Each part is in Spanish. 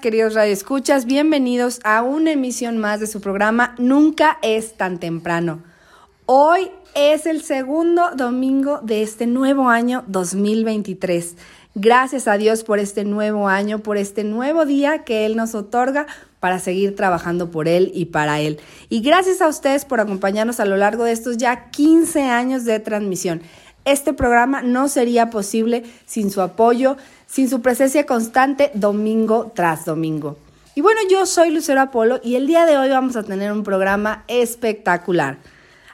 Queridos radioescuchas. Bienvenidos a una emisión más de su programa Nunca es tan temprano. Hoy es el segundo domingo de este nuevo año 2023. Gracias a Dios por este nuevo año, por este nuevo día que Él nos otorga para seguir trabajando por Él y para Él. Y gracias a ustedes por acompañarnos a lo largo de estos ya 15 años de transmisión. Este programa no sería posible sin su apoyo, sin su presencia constante domingo tras domingo. Y bueno, yo soy Lucero Apolo y el día de hoy vamos a tener un programa espectacular.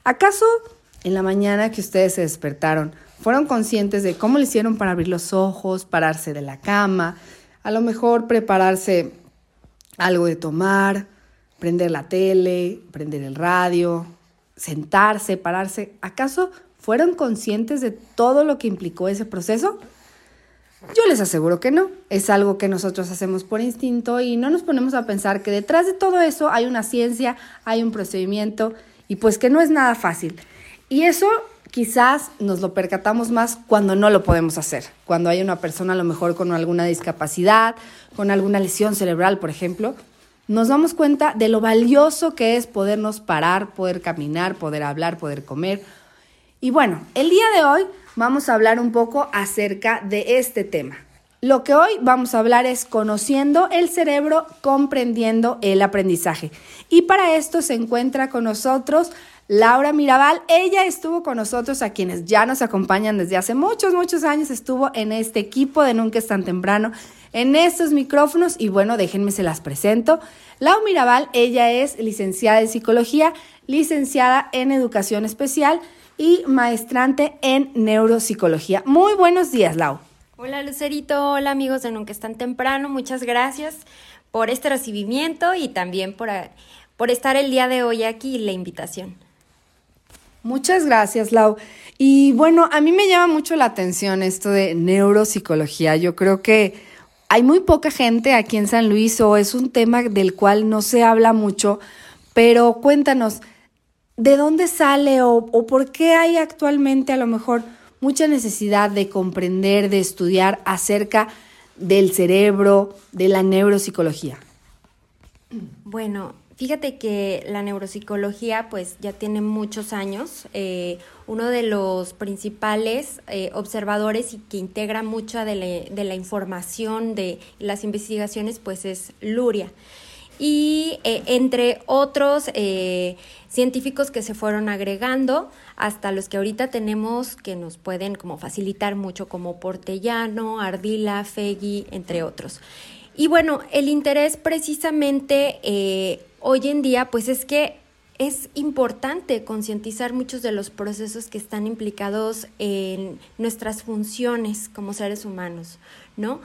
¿Acaso en la mañana que ustedes se despertaron fueron conscientes de cómo le hicieron para abrir los ojos, pararse de la cama, a lo mejor prepararse algo de tomar, prender la tele, prender el radio, sentarse, pararse? ¿Acaso fueron conscientes de todo lo que implicó ese proceso? Yo les aseguro que no. Es algo que nosotros hacemos por instinto y no nos ponemos a pensar que detrás de todo eso hay una ciencia, hay un procedimiento y pues que no es nada fácil. Y eso quizás nos lo percatamos más cuando no lo podemos hacer, cuando hay una persona a lo mejor con alguna discapacidad, con alguna lesión cerebral, por ejemplo. Nos damos cuenta de lo valioso que es podernos parar, poder caminar, poder hablar, poder comer. Y bueno, el día de hoy vamos a hablar un poco acerca de este tema. Lo que hoy vamos a hablar es conociendo el cerebro, comprendiendo el aprendizaje. Y para esto se encuentra con nosotros Laura Mirabal. Ella estuvo con nosotros, a quienes ya nos acompañan desde hace muchos, muchos años. Estuvo en este equipo de Nunca es tan temprano, en estos micrófonos. Y bueno, déjenme se las presento. Laura Mirabal, ella es licenciada en psicología, licenciada en educación especial y maestrante en neuropsicología. Muy buenos días, Lau. Hola Lucerito, hola amigos de Nunca es tan temprano, muchas gracias por este recibimiento y también por, por estar el día de hoy aquí y la invitación. Muchas gracias, Lau. Y bueno, a mí me llama mucho la atención esto de neuropsicología. Yo creo que hay muy poca gente aquí en San Luis o es un tema del cual no se habla mucho, pero cuéntanos, ¿de dónde sale o, o por qué hay actualmente a lo mejor mucha necesidad de comprender, de estudiar acerca del cerebro, de la neuropsicología? Bueno, fíjate que la neuropsicología pues ya tiene muchos años. Eh, uno de los principales eh, observadores y que integra mucha de la, de la, información de las investigaciones pues es Luria. Y eh, entre otros científicos que se fueron agregando hasta los que ahorita tenemos que nos pueden como facilitar mucho como Portellano, Ardila, Fegui, entre otros. Y bueno, el interés precisamente eh, hoy en día pues es que es importante concientizar muchos de los procesos que están implicados en nuestras funciones como seres humanos, ¿no?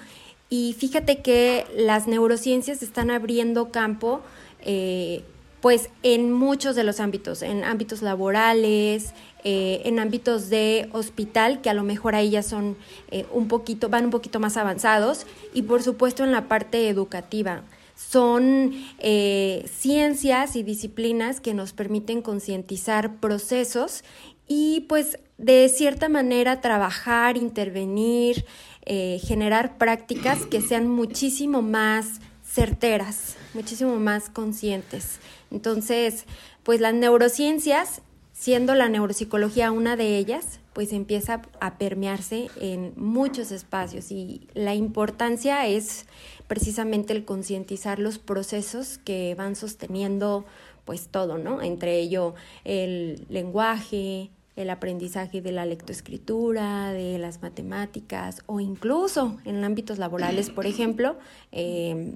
Y fíjate que las neurociencias están abriendo campo eh, pues en muchos de los ámbitos, en ámbitos laborales, eh, en ámbitos de hospital, que a lo mejor ahí ya son eh, un poquito, van un poquito más avanzados, y por supuesto en la parte educativa. Son ciencias y disciplinas que nos permiten concientizar procesos y pues de cierta manera trabajar, intervenir, generar prácticas que sean muchísimo más certeras, muchísimo más conscientes. Entonces, pues las neurociencias, siendo la neuropsicología una de ellas, pues empieza a permearse en muchos espacios y la importancia es precisamente el concientizar los procesos que van sosteniendo pues todo, ¿no? Entre ello el lenguaje, el aprendizaje de la lectoescritura, de las matemáticas o incluso en ámbitos laborales, por ejemplo, eh,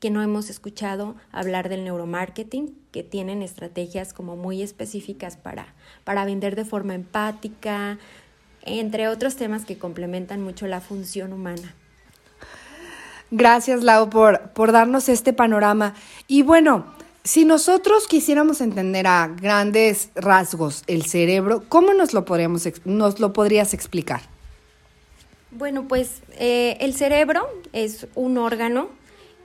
que no hemos escuchado hablar del neuromarketing, que tienen estrategias como muy específicas para, para vender de forma empática, entre otros temas que complementan mucho la función humana. Gracias, Lau, por, por darnos este panorama. Y bueno, si nosotros quisiéramos entender a grandes rasgos el cerebro, ¿cómo nos lo, podríamos, nos lo podrías explicar? Bueno, pues eh, el cerebro es un órgano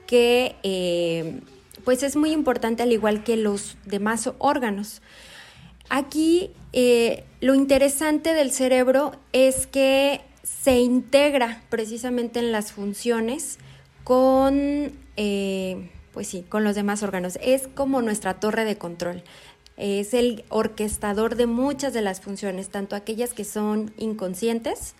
que eh, pues es muy importante al igual que los demás órganos. Aquí eh, lo interesante del cerebro es que se integra precisamente en las funciones con, pues sí, con los demás órganos. Es como nuestra torre de control. Es el orquestador de muchas de las funciones, tanto aquellas que son inconscientes,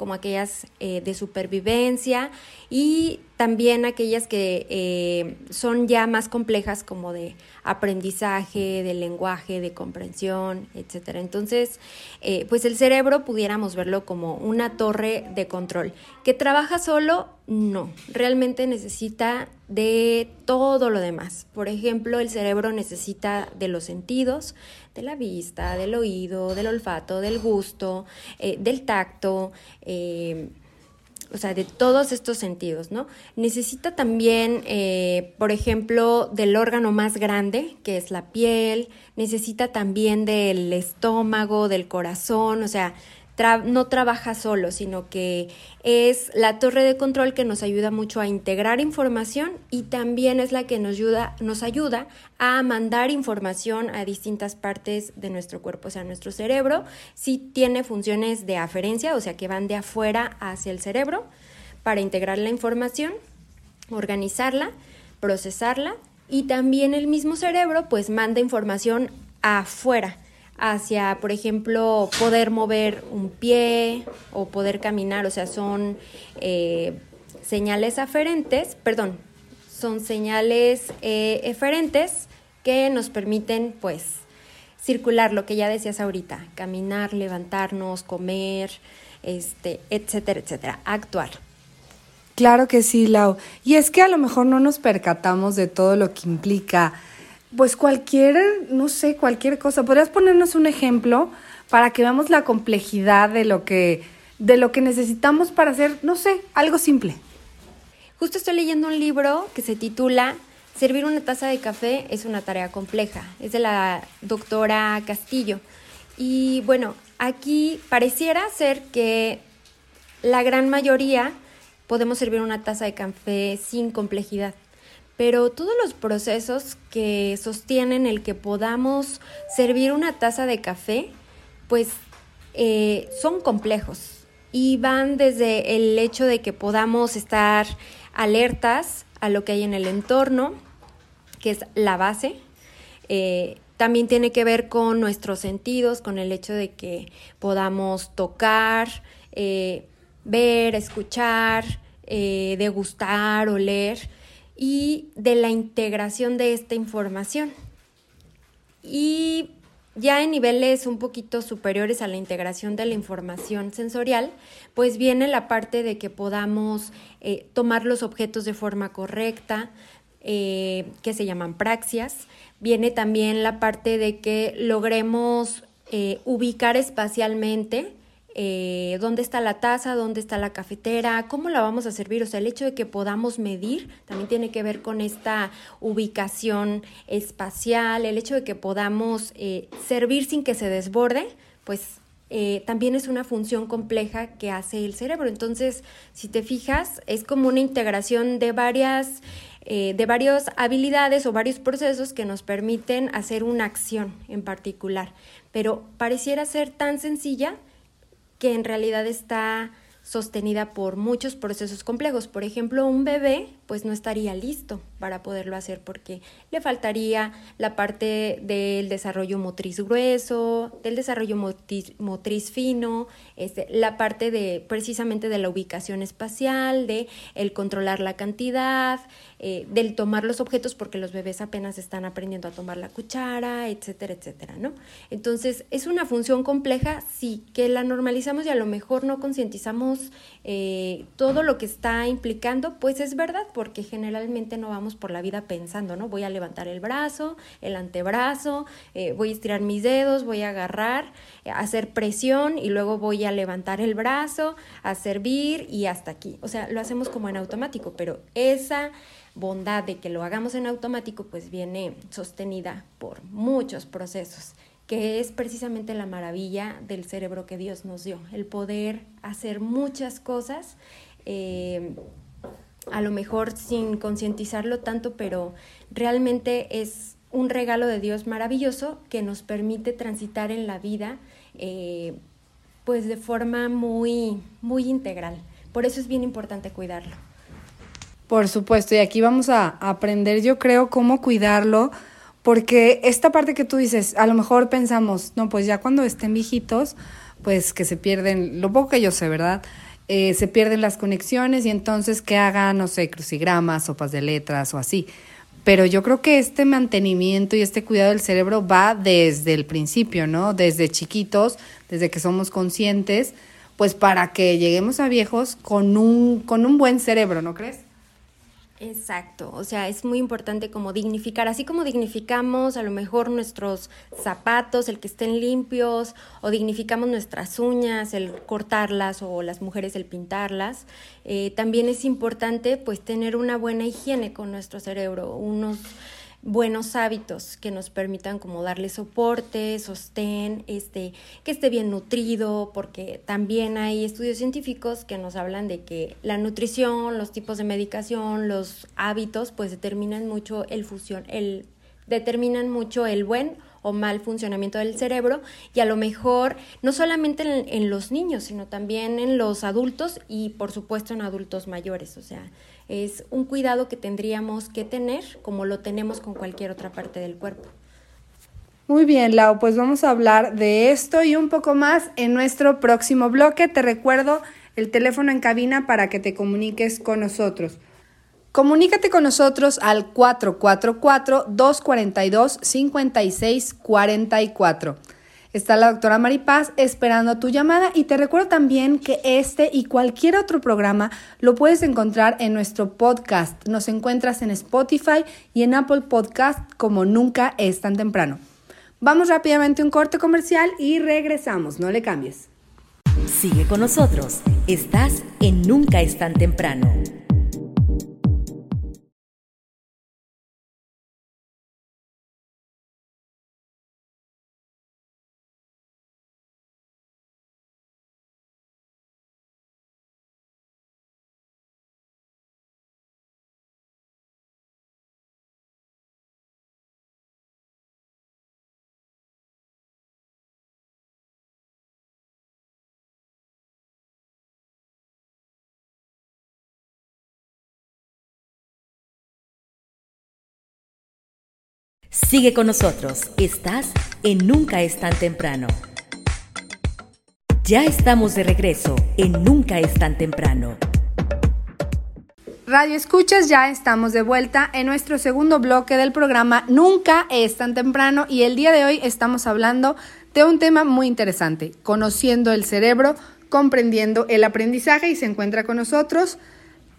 como aquellas eh, de supervivencia y también aquellas que eh, son ya más complejas como de aprendizaje, de lenguaje, de comprensión, etc. Entonces, eh, pues el cerebro pudiéramos verlo como una torre de control. ¿Que trabaja solo? No, realmente necesita de todo lo demás. Por ejemplo, el cerebro necesita de los sentidos, de la vista, del oído, del olfato, del gusto, eh, del tacto, eh, o sea, de todos estos sentidos, ¿no? Necesita también, eh, por ejemplo, del órgano más grande, que es la piel, necesita también del estómago, del corazón, o sea, no trabaja solo, sino que es la torre de control que nos ayuda mucho a integrar información y también es la que nos ayuda, nos ayuda a mandar información a distintas partes de nuestro cuerpo. O sea, nuestro cerebro sí tiene funciones de aferencia, o sea, que van de afuera hacia el cerebro para integrar la información, organizarla, procesarla y también el mismo cerebro pues manda información afuera hacia, por ejemplo, poder mover un pie o poder caminar, o sea, son eh, señales aferentes, perdón, son señales eh, eferentes que nos permiten, pues, circular, lo que ya decías ahorita, caminar, levantarnos, comer, este, etcétera, etcétera, actuar. Claro que sí, Lau. Y es que a lo mejor no nos percatamos de todo lo que implica pues cualquier, no sé, cualquier cosa. ¿Podrías ponernos un ejemplo para que veamos la complejidad de lo que, de lo que necesitamos para hacer, no sé, algo simple? Justo estoy leyendo un libro que se titula Servir una taza de café es una tarea compleja. Es de la doctora Castillo. Y bueno, aquí pareciera ser que la gran mayoría podemos servir una taza de café sin complejidad pero todos los procesos que sostienen el que podamos servir una taza de café, pues eh, son complejos y van desde el hecho de que podamos estar alertas a lo que hay en el entorno, que es la base. Eh, también tiene que ver con nuestros sentidos, con el hecho de que podamos tocar, eh, ver, escuchar, degustar, oler y de la integración de esta información. Y ya en niveles un poquito superiores a la integración de la información sensorial, pues viene la parte de que podamos eh, tomar los objetos de forma correcta, eh, que se llaman praxias. Viene también la parte de que logremos eh, ubicar espacialmente eh, dónde está la taza, dónde está la cafetera, cómo la vamos a servir. O sea, el hecho de que podamos medir también tiene que ver con esta ubicación espacial, el hecho de que podamos eh, servir sin que se desborde, pues eh, también es una función compleja que hace el cerebro. Entonces, si te fijas, es como una integración de varias, de varias habilidades o varios procesos que nos permiten hacer una acción en particular. Pero pareciera ser tan sencilla, que en realidad está sostenida por muchos procesos complejos. Por ejemplo, un bebé pues no estaría listo para poderlo hacer porque le faltaría la parte del desarrollo motriz grueso, del desarrollo motriz, fino, este, la parte de precisamente de la ubicación espacial, de el controlar la cantidad, eh, del tomar los objetos porque los bebés apenas están aprendiendo a tomar la cuchara, etcétera, etcétera, ¿no? Entonces, es una función compleja, sí, que la normalizamos y a lo mejor no concientizamos eh, todo lo que está implicando, pues es verdad, porque generalmente no vamos por la vida pensando, ¿no? Voy a levantar el brazo, el antebrazo, eh, voy a estirar mis dedos, voy a agarrar, hacer presión y luego voy a levantar el brazo, a servir y hasta aquí. O sea, lo hacemos como en automático, pero esa bondad de que lo hagamos en automático, pues viene sostenida por muchos procesos, que es precisamente la maravilla del cerebro que Dios nos dio, el poder hacer muchas cosas, eh, a lo mejor sin concientizarlo tanto, pero realmente es un regalo de Dios maravilloso que nos permite transitar en la vida eh, pues de forma muy, muy integral. Por eso es bien importante cuidarlo. Por supuesto, y aquí vamos a aprender, yo creo, cómo cuidarlo, porque esta parte que tú dices, a lo mejor pensamos, no, pues ya cuando estén viejitos, pues que se pierden, lo poco que yo sé, ¿verdad? Eh, se pierden las conexiones y entonces que hagan, no sé, crucigramas, sopas de letras o así. Pero yo creo que este mantenimiento y este cuidado del cerebro va desde el principio, ¿no? Desde chiquitos, desde que somos conscientes, pues para que lleguemos a viejos con un, con un buen cerebro, ¿no crees? Exacto, o sea, es muy importante como dignificar, así como dignificamos a lo mejor nuestros zapatos, el que estén limpios, o dignificamos nuestras uñas, el cortarlas, o las mujeres el pintarlas, eh, también es importante pues tener una buena higiene con nuestro cerebro, unos buenos hábitos que nos permitan como darle soporte, sostén, este, que esté bien nutrido, porque también hay estudios científicos que nos hablan de que la nutrición, los tipos de medicación, los hábitos, pues determinan mucho el fusión, el determinan mucho el buen o mal funcionamiento del cerebro y a lo mejor no solamente en, en, los niños, sino también en los adultos y por supuesto en adultos mayores. O sea, es un cuidado que tendríamos que tener como lo tenemos con cualquier otra parte del cuerpo. Muy bien, Lau, pues vamos a hablar de esto y un poco más en nuestro próximo bloque. Te recuerdo el teléfono en cabina para que te comuniques con nosotros. Comunícate con nosotros al 444-242-5644. Está la doctora Maripaz esperando tu llamada y te recuerdo también que este y cualquier otro programa lo puedes encontrar en nuestro podcast. Nos encuentras en Spotify y en Apple Podcast como nunca es tan temprano. Vamos rápidamente a un corte comercial y regresamos, no le cambies. Sigue con nosotros, estás en Nunca es tan temprano. Sigue con nosotros. Estás en Nunca es tan temprano. Ya estamos de regreso en Nunca es tan temprano. Radio Escuchas, ya estamos de vuelta en nuestro segundo bloque del programa Nunca es tan temprano y el día de hoy estamos hablando de un tema muy interesante, conociendo el cerebro, comprendiendo el aprendizaje y se encuentra con nosotros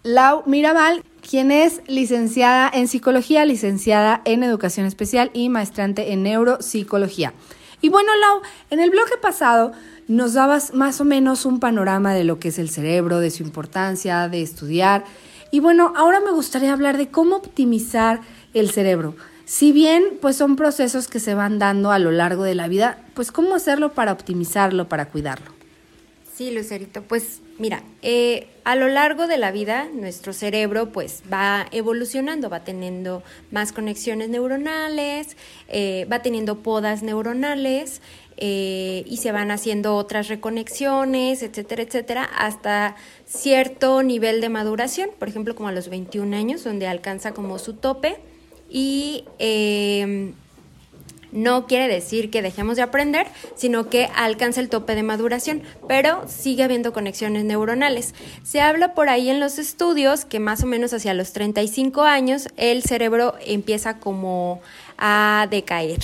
Lau Mirabal, quien es licenciada en psicología, licenciada en educación especial y maestrante en neuropsicología. Y bueno, Lau, en el bloque pasado nos dabas más o menos un panorama de lo que es el cerebro, de su importancia, de estudiar. Y bueno, ahora me gustaría hablar de cómo optimizar el cerebro. Si bien pues son procesos que se van dando a lo largo de la vida, pues cómo hacerlo para optimizarlo, para cuidarlo. Sí, Lucerito, pues mira, eh, a lo largo de la vida nuestro cerebro pues va evolucionando, va teniendo más conexiones neuronales, eh, va teniendo podas neuronales eh, y se van haciendo otras reconexiones, etcétera, etcétera, hasta cierto nivel de maduración, por ejemplo como a los 21 años, donde alcanza como su tope y em, no quiere decir que dejemos de aprender, sino que alcanza el tope de maduración, pero sigue habiendo conexiones neuronales. Se habla por ahí en los estudios que más o menos hacia los 35 años el cerebro empieza como a decaer.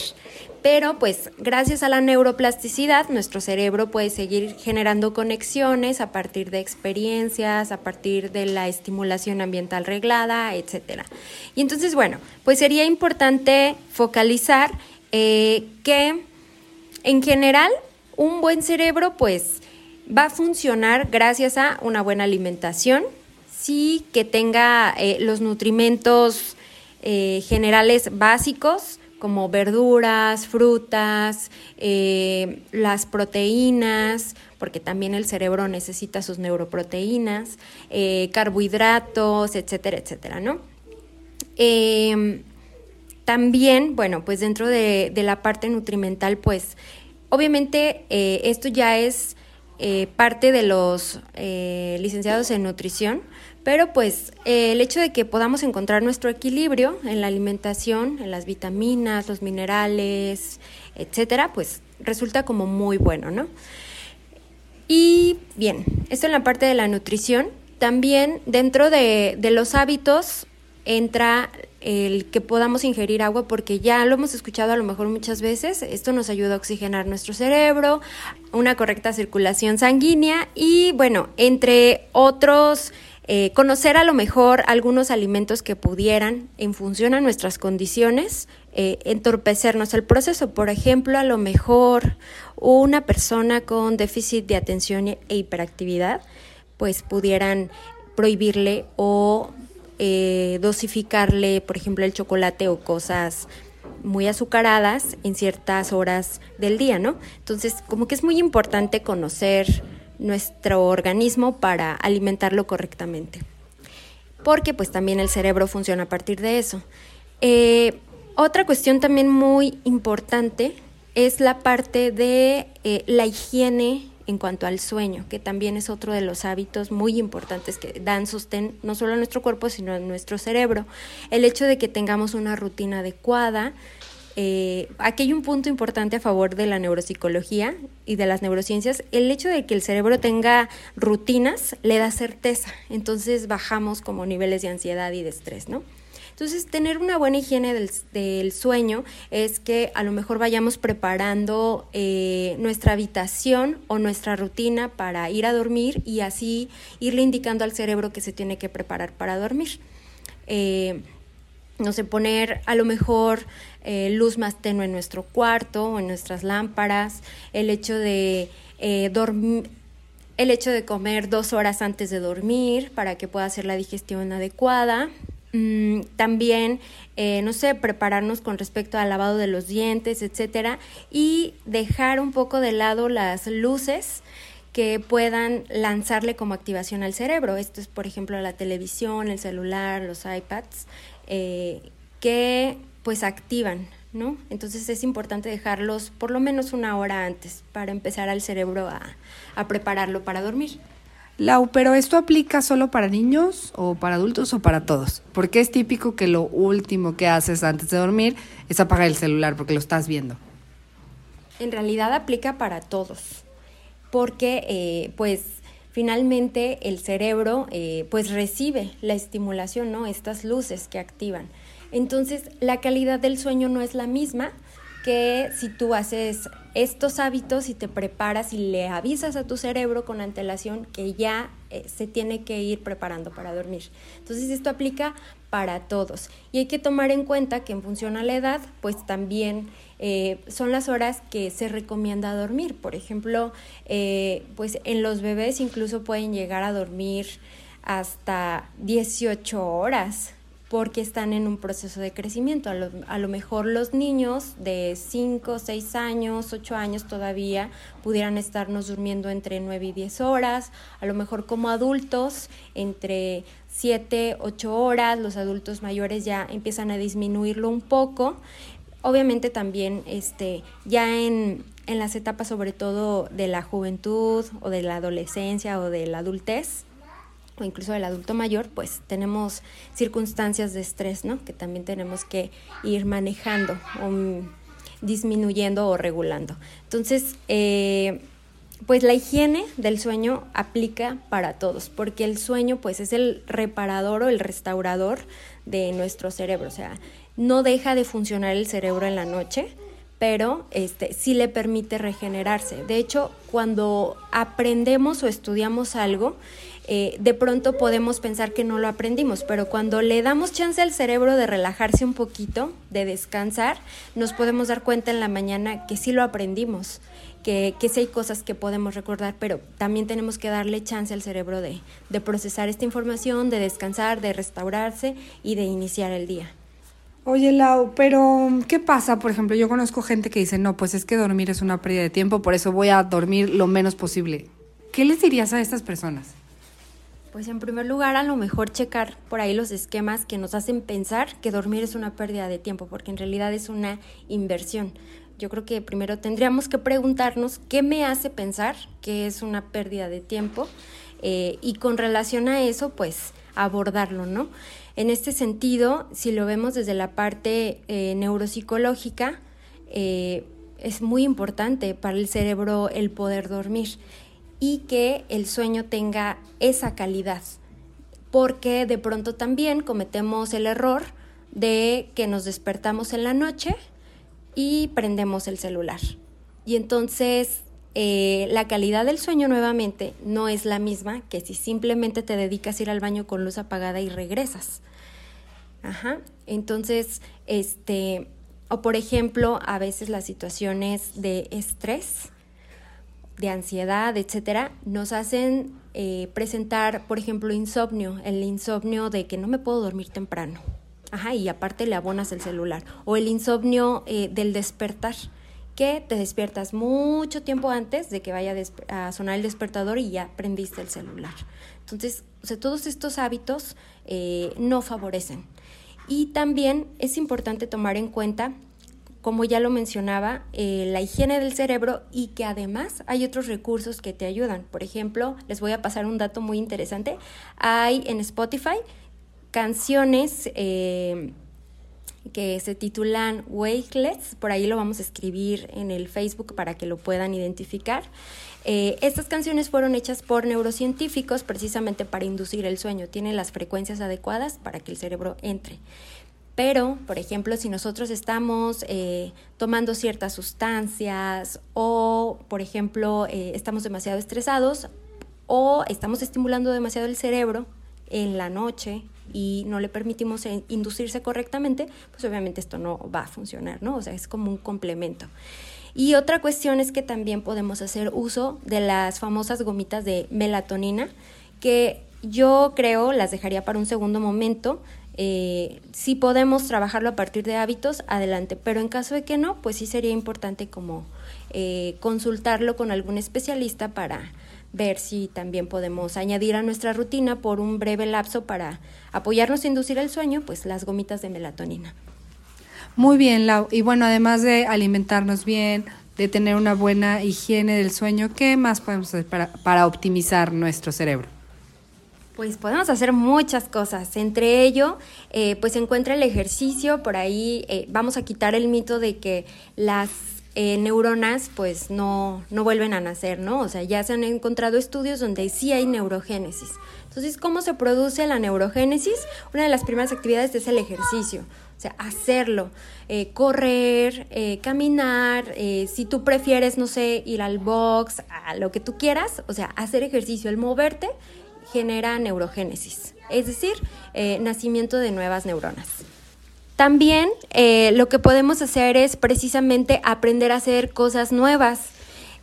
Pero pues gracias a la neuroplasticidad nuestro cerebro puede seguir generando conexiones a partir de experiencias, a partir de la estimulación ambiental reglada, etc. Y entonces bueno, pues sería importante focalizar eh, que en general un buen cerebro pues va a funcionar gracias a una buena alimentación, sí que tenga eh, los nutrimentos eh, generales básicos como verduras, frutas, las proteínas, porque también el cerebro necesita sus neuroproteínas, carbohidratos, etcétera, etcétera, ¿no? También, bueno, pues dentro de, la parte nutrimental, pues obviamente eh, esto ya es eh, parte de los eh, licenciados en nutrición, pero pues el hecho de que podamos encontrar nuestro equilibrio en la alimentación, en las vitaminas, los minerales, etcétera, pues resulta como muy bueno, ¿no? Y bien, esto en la parte de la nutrición. También dentro de, de los hábitos entra el que podamos ingerir agua porque ya lo hemos escuchado a lo mejor muchas veces, esto nos ayuda a oxigenar nuestro cerebro, una correcta circulación sanguínea y bueno, entre otros, eh, conocer a lo mejor algunos alimentos que pudieran, en función a nuestras condiciones, eh, entorpecernos el proceso. Por ejemplo, a lo mejor una persona con déficit de atención e hiperactividad, pues pudieran prohibirle o eh, dosificarle, por ejemplo, el chocolate o cosas muy azucaradas en ciertas horas del día, ¿no? Entonces, como que es muy importante conocer nuestro organismo para alimentarlo correctamente. Porque pues también el cerebro funciona a partir de eso. Eh, otra cuestión también muy importante es la parte de eh, la higiene en cuanto al sueño, que también es otro de los hábitos muy importantes que dan sostén no solo a nuestro cuerpo, sino a nuestro cerebro. El hecho de que tengamos una rutina adecuada. Eh, aquí hay un punto importante a favor de la neuropsicología y de las neurociencias. El hecho de que el cerebro tenga rutinas le da certeza. Entonces bajamos como niveles de ansiedad y de estrés, ¿no? Entonces, tener una buena higiene del, sueño es que a lo mejor vayamos preparando eh, nuestra habitación o nuestra rutina para ir a dormir y así irle indicando al cerebro que se tiene que preparar para dormir. Eh, no sé, poner a lo mejor eh, luz más tenue en nuestro cuarto o en nuestras lámparas, el hecho de dormir el hecho de comer dos horas antes de dormir para que pueda hacer la digestión adecuada, Mm, también, eh, no sé, prepararnos con respecto al lavado de los dientes, etcétera, y dejar un poco de lado las luces que puedan lanzarle como activación al cerebro. Esto es, por ejemplo, la televisión, el celular, los iPads, eh, que pues activan, ¿no? Entonces es importante dejarlos por lo menos una hora antes para empezar al cerebro a prepararlo para dormir. Lau, pero ¿esto aplica solo para niños o para adultos o para todos? Porque es típico que lo último que haces antes de dormir es apagar el celular porque lo estás viendo. En realidad aplica para todos, porque eh, pues finalmente el cerebro eh, pues recibe la estimulación, ¿no? Estas luces que activan. Entonces la calidad del sueño no es la misma que si tú haces estos hábitos y te preparas y le avisas a tu cerebro con antelación que ya eh, se tiene que ir preparando para dormir. Entonces esto aplica para todos y hay que tomar en cuenta que en función a la edad pues también eh, son las horas que se recomienda dormir. Por ejemplo, eh, pues en los bebés incluso pueden llegar a dormir hasta 18 horas porque están en un proceso de crecimiento. A lo, mejor los niños de 5, 6 años, 8 años todavía pudieran estarnos durmiendo entre 9 y 10 horas, a lo mejor como adultos entre 7, 8 horas, los adultos mayores ya empiezan a disminuirlo un poco. Obviamente también este, ya en, en las etapas sobre todo de la juventud o de la adolescencia o de la adultez, o incluso del adulto mayor, pues tenemos circunstancias de estrés, ¿no? Que también tenemos que ir manejando o mm, disminuyendo o regulando. Entonces, eh, pues la higiene del sueño aplica para todos, porque el sueño pues es el reparador o el restaurador de nuestro cerebro, o sea, no deja de funcionar el cerebro en la noche, pero este, sí le permite regenerarse. De hecho, cuando aprendemos o estudiamos algo, eh, de pronto podemos pensar que no lo aprendimos, pero cuando le damos chance al cerebro de relajarse un poquito, de descansar, nos podemos dar cuenta en la mañana que sí lo aprendimos, que, sí hay cosas que podemos recordar, pero también tenemos que darle chance al cerebro de, de procesar esta información, de descansar, de restaurarse y de iniciar el día. Oye, Lau, pero ¿qué pasa? Por ejemplo, yo conozco gente que dice, no, pues es que dormir es una pérdida de tiempo, por eso voy a dormir lo menos posible. ¿Qué les dirías a estas personas? Pues en primer lugar, a lo mejor checar por ahí los esquemas que nos hacen pensar que dormir es una pérdida de tiempo, porque en realidad es una inversión. Yo creo que primero tendríamos que preguntarnos qué me hace pensar que es una pérdida de tiempo eh, y con relación a eso, pues abordarlo, ¿no? En este sentido, si lo vemos desde la parte eh, neuropsicológica, eh, es muy importante para el cerebro el poder dormir y que el sueño tenga esa calidad, porque de pronto también cometemos el error de que nos despertamos en la noche y prendemos el celular. Y entonces eh, la calidad del sueño nuevamente no es la misma que si simplemente te dedicas a ir al baño con luz apagada y regresas. Ajá. Entonces, este, o por ejemplo, a veces las situaciones de estrés, de ansiedad, etcétera, nos hacen eh, presentar, por ejemplo, insomnio, el insomnio de que no me puedo dormir temprano. Ajá, y aparte le abonas el celular. O el insomnio eh, del despertar, que te despiertas mucho tiempo antes de que vaya a sonar el despertador y ya prendiste el celular. Entonces, o sea, todos estos hábitos eh, no favorecen. Y también es importante tomar en cuenta como ya lo mencionaba, eh, la higiene del cerebro y que además hay otros recursos que te ayudan. Por ejemplo, les voy a pasar un dato muy interesante. Hay en Spotify canciones eh, que se titulan Wakelets, por ahí lo vamos a escribir en el Facebook para que lo puedan identificar. Eh, estas canciones fueron hechas por neurocientíficos precisamente para inducir el sueño, tienen las frecuencias adecuadas para que el cerebro entre. Pero, por ejemplo, si nosotros estamos eh, tomando ciertas sustancias o, por ejemplo, eh, estamos demasiado estresados o estamos estimulando demasiado el cerebro en la noche y no le permitimos inducirse correctamente, pues obviamente esto no va a funcionar, ¿no? O sea, es como un complemento. Y otra cuestión es que también podemos hacer uso de las famosas gomitas de melatonina, que yo creo las dejaría para un segundo momento, eh, si podemos trabajarlo a partir de hábitos, adelante, pero en caso de que no, pues sí sería importante como eh, consultarlo con algún especialista para ver si también podemos añadir a nuestra rutina por un breve lapso para apoyarnos a inducir el sueño, pues las gomitas de melatonina. Muy bien, Lau. Y bueno, además de alimentarnos bien, de tener una buena higiene del sueño, ¿qué más podemos hacer para, para optimizar nuestro cerebro? Pues podemos hacer muchas cosas. Entre ello, eh, pues se encuentra el ejercicio. Por ahí eh, vamos a quitar el mito de que las eh, neuronas pues no, no vuelven a nacer, ¿no? O sea, ya se han encontrado estudios donde sí hay neurogénesis. Entonces, ¿cómo se produce la neurogénesis? Una de las primeras actividades es el ejercicio. O sea, hacerlo, correr, caminar, si tú prefieres, no sé, ir al box, a lo que tú quieras, o sea, hacer ejercicio, el moverte genera neurogénesis, es decir, eh, nacimiento de nuevas neuronas. También eh, lo que podemos hacer es precisamente aprender a hacer cosas nuevas.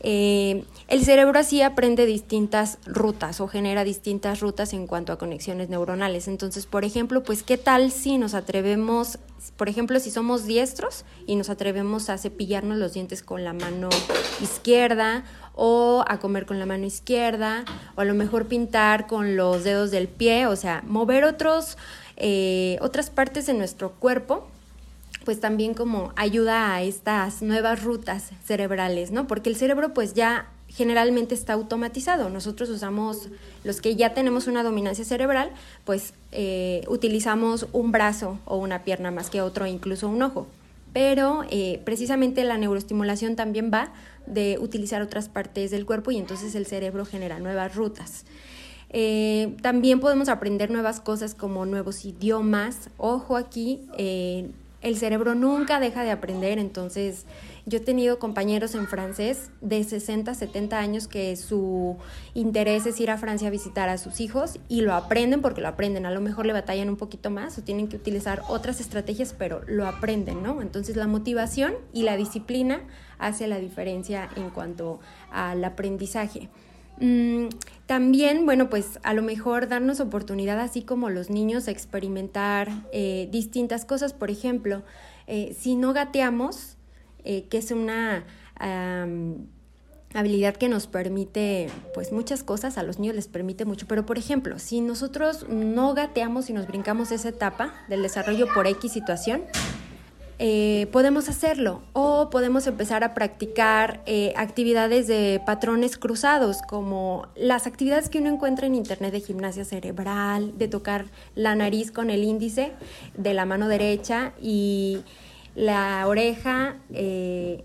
Eh, el cerebro así aprende distintas rutas o genera distintas rutas en cuanto a conexiones neuronales. Entonces, por ejemplo, pues qué tal si nos atrevemos, por ejemplo, si somos diestros y nos atrevemos a cepillarnos los dientes con la mano izquierda o a comer con la mano izquierda o a lo mejor pintar con los dedos del pie, o sea, mover otros, eh, otras partes de nuestro cuerpo pues también como ayuda a estas nuevas rutas cerebrales, ¿no? Porque el cerebro pues ya generalmente está automatizado. Nosotros usamos, los que ya tenemos una dominancia cerebral, pues eh, utilizamos un brazo o una pierna más que otro, incluso un ojo. Pero eh, precisamente la neuroestimulación también va de utilizar otras partes del cuerpo y entonces el cerebro genera nuevas rutas. Eh, también podemos aprender nuevas cosas como nuevos idiomas. Ojo aquí, el cerebro nunca deja de aprender, entonces yo he tenido compañeros en francés de 60, 70 años que su interés es ir a Francia a visitar a sus hijos y lo aprenden porque lo aprenden. A lo mejor le batallan un poquito más o tienen que utilizar otras estrategias, pero lo aprenden, ¿no? Entonces la motivación y la disciplina hace la diferencia en cuanto al aprendizaje. Mm, también, bueno, pues a lo mejor darnos oportunidad, así como los niños, a experimentar eh, distintas cosas. Por ejemplo, eh, si no gateamos, eh, que es una habilidad que nos permite, pues muchas cosas, a los niños les permite mucho, pero por ejemplo, si nosotros no gateamos y nos brincamos esa etapa del desarrollo por X situación, eh, podemos hacerlo. O podemos empezar a practicar eh, actividades de patrones cruzados como las actividades que uno encuentra en internet de gimnasia cerebral, de tocar la nariz con el índice de la mano derecha y la oreja eh,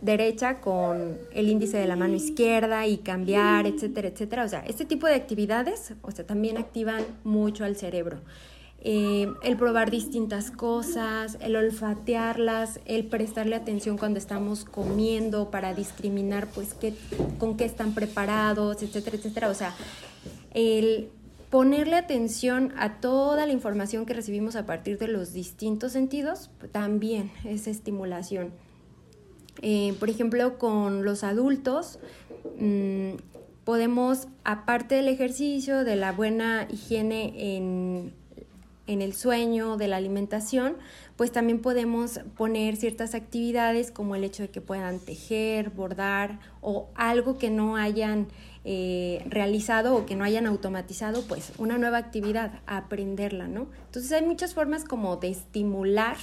derecha con el índice de la mano izquierda y cambiar, etcétera, etcétera. O sea, este tipo de actividades, o sea, también activan mucho al cerebro. Eh, el probar distintas cosas, el olfatearlas, el prestarle atención cuando estamos comiendo para discriminar pues qué, con qué están preparados, etcétera, etcétera. O sea, el ponerle atención a toda la información que recibimos a partir de los distintos sentidos, también es estimulación. Eh, por ejemplo, con los adultos, mm, podemos, aparte del ejercicio, de la buena higiene en, en el sueño, de la alimentación, pues también podemos poner ciertas actividades como el hecho de que puedan tejer, bordar o algo que no hayan eh, realizado o que no hayan automatizado, pues una nueva actividad, aprenderla, ¿no? Entonces hay muchas formas como de estimular,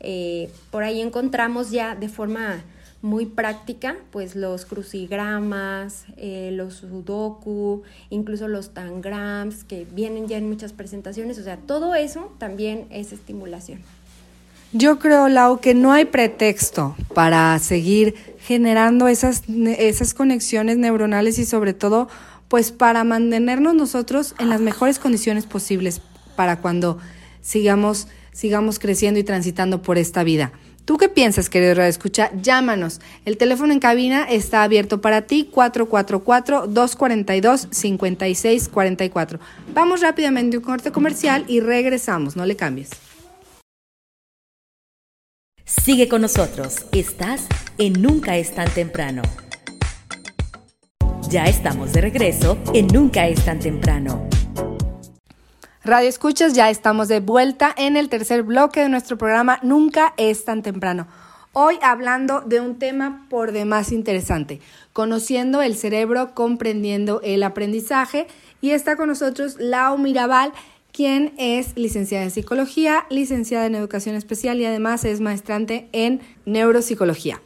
eh, por ahí encontramos ya de forma muy práctica, pues los crucigramas, eh, los sudoku, incluso los tangrams, que vienen ya en muchas presentaciones, o sea, todo eso también es estimulación. Yo creo, Lau, que no hay pretexto para seguir generando esas, esas conexiones neuronales y sobre todo, pues para mantenernos nosotros en las mejores condiciones posibles para cuando sigamos, sigamos creciendo y transitando por esta vida. ¿Tú qué piensas, querido Radio Escucha? Llámanos. El teléfono en cabina está abierto para ti, 444-242-5644. Vamos rápidamente a un corte comercial y regresamos. No le cambies. Sigue con nosotros. Estás en Nunca es tan temprano. Ya estamos de regreso en Nunca es tan temprano. Radio Escuchas, ya estamos de vuelta en el tercer bloque de nuestro programa Nunca es tan temprano. Hoy hablando de un tema por demás interesante, conociendo el cerebro, comprendiendo el aprendizaje. Y está con nosotros Lau Mirabal, quien es licenciada en psicología, licenciada en educación especial y además es maestrante en neuropsicología.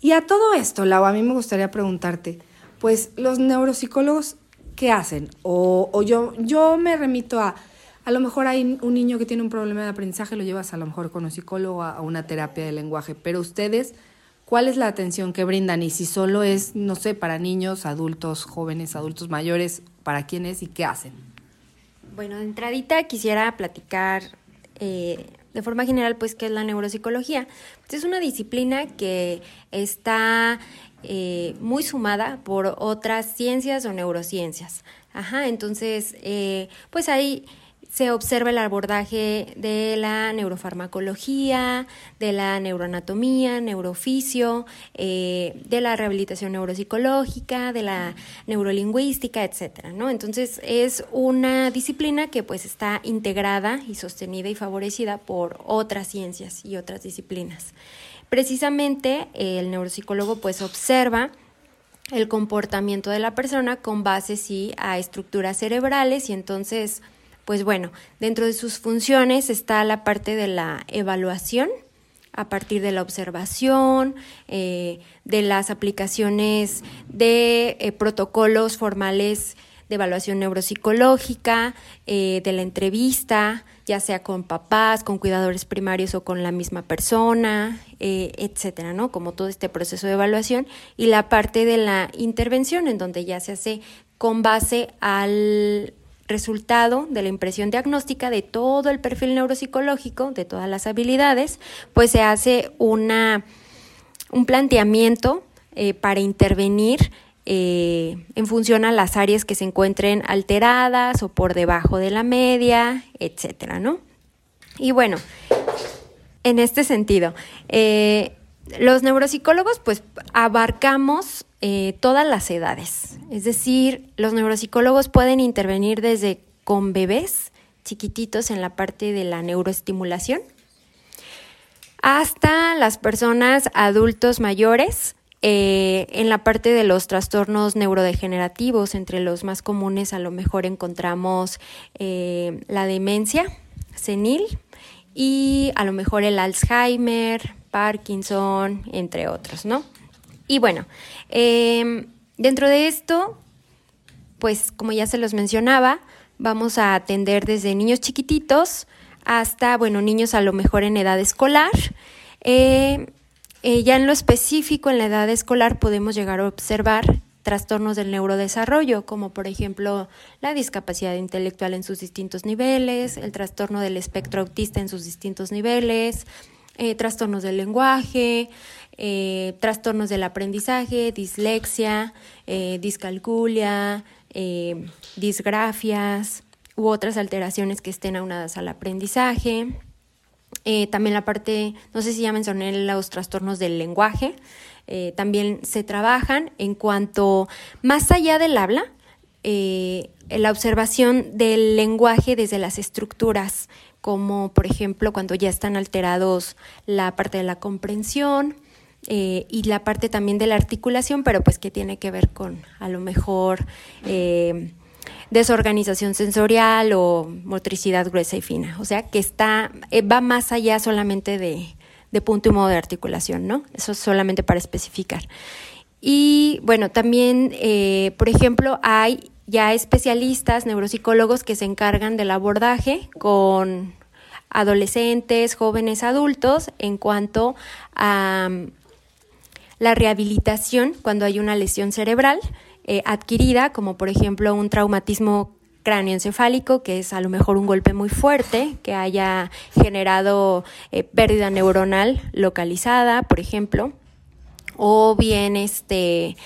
Y a todo esto, Lau, a mí me gustaría preguntarte, pues los neuropsicólogos, ¿qué hacen? O, yo, yo me remito a, a lo mejor hay un niño que tiene un problema de aprendizaje, lo llevas a lo mejor con un psicólogo a una terapia de lenguaje, pero ustedes, ¿cuál es la atención que brindan? Y si solo es, no sé, para niños, adultos, jóvenes, adultos mayores, ¿para quiénes y qué hacen? Bueno, de entradita quisiera platicar eh, de forma general, pues, qué es la neuropsicología. Pues, es una disciplina que está eh, muy sumada por otras ciencias o neurociencias. Ajá, entonces, eh, pues hay se observa el abordaje de la neurofarmacología, de la neuroanatomía, neurooficio, eh, de la rehabilitación neuropsicológica, de la neurolingüística, etcétera, ¿no? Entonces es una disciplina que pues está integrada y sostenida y favorecida por otras ciencias y otras disciplinas. Precisamente el neuropsicólogo pues observa el comportamiento de la persona con base sí a estructuras cerebrales y entonces pues bueno, dentro de sus funciones está la parte de la evaluación a partir de la observación, eh, de las aplicaciones de eh, protocolos formales de evaluación neuropsicológica, eh, de la entrevista, ya sea con papás, con cuidadores primarios o con la misma persona, etcétera, ¿no? Como todo este proceso de evaluación y la parte de la intervención en donde ya se hace con base al resultado de la impresión diagnóstica de todo el perfil neuropsicológico, de todas las habilidades, pues se hace una, un planteamiento eh, para intervenir eh, en función a las áreas que se encuentren alteradas o por debajo de la media, etcétera, ¿no? Y bueno, en este sentido, eh, los neuropsicólogos pues abarcamos eh, todas las edades. Es decir, los neuropsicólogos pueden intervenir desde con bebés chiquititos en la parte de la neuroestimulación hasta las personas adultos mayores eh, en la parte de los trastornos neurodegenerativos, entre los más comunes a lo mejor encontramos eh, la demencia senil y a lo mejor el Alzheimer, Parkinson, entre otros, ¿no? Y bueno, em, dentro de esto, pues como ya se los mencionaba, vamos a atender desde niños chiquititos hasta, bueno, niños a lo mejor en edad escolar. Eh, eh, ya en lo específico, en la edad escolar, podemos llegar a observar trastornos del neurodesarrollo, como por ejemplo la discapacidad intelectual en sus distintos niveles, el trastorno del espectro autista en sus distintos niveles, eh, trastornos del lenguaje, eh, trastornos del aprendizaje, dislexia, eh, discalculia, disgrafias u otras alteraciones que estén aunadas al aprendizaje. también la parte, no sé si ya mencioné los trastornos del lenguaje, también se trabajan en cuanto, más allá del habla, la observación del lenguaje desde las estructuras, como por ejemplo cuando ya están alterados la parte de la comprensión, eh, y la parte también de la articulación, pero pues que tiene que ver con a lo mejor eh, desorganización sensorial o motricidad gruesa y fina. O sea, que está, eh, va más allá solamente de, de punto y modo de articulación, ¿no? Eso es solamente para especificar. Y bueno, también, por ejemplo, hay ya especialistas, neuropsicólogos que se encargan del abordaje con adolescentes, jóvenes, adultos en cuanto a la rehabilitación cuando hay una lesión cerebral eh, adquirida, como por ejemplo un traumatismo cráneoencefálico, que es a lo mejor un golpe muy fuerte, que haya generado eh, pérdida neuronal localizada, por ejemplo, o bien este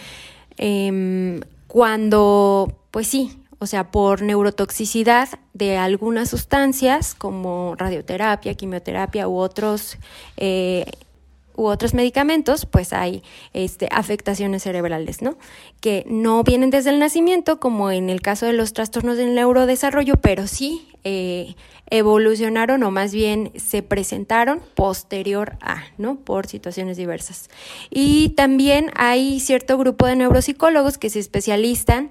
em, cuando, pues sí, o sea, por neurotoxicidad de algunas sustancias como radioterapia, quimioterapia u otros eh, u otros medicamentos, pues hay este, afectaciones cerebrales, ¿no? Que no vienen desde el nacimiento, como en el caso de los trastornos del neurodesarrollo, pero sí eh, evolucionaron o más bien se presentaron posterior a, ¿no? Por situaciones diversas. Y también hay cierto grupo de neuropsicólogos que se especializan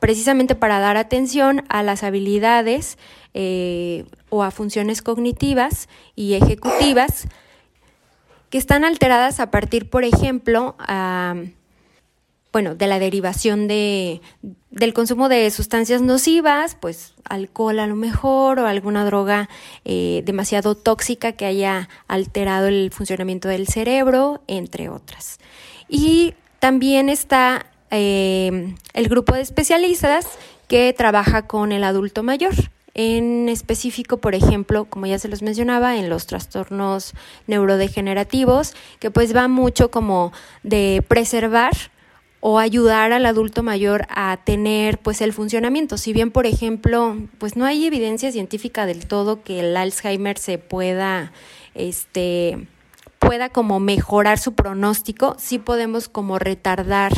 precisamente para dar atención a las habilidades eh, o a funciones cognitivas y ejecutivas que están alteradas a partir, por ejemplo, bueno, de la derivación de, del consumo de sustancias nocivas, pues alcohol a lo mejor o alguna droga eh, demasiado tóxica que haya alterado el funcionamiento del cerebro, entre otras. Y también está eh, el grupo de especialistas que trabaja con el adulto mayor en específico, por ejemplo, como ya se los mencionaba, en los trastornos neurodegenerativos, que pues va mucho como de preservar o ayudar al adulto mayor a tener pues el funcionamiento. Si bien, por ejemplo, pues no hay evidencia científica del todo que el Alzheimer se pueda, este, pueda como mejorar su pronóstico, sí podemos como retardar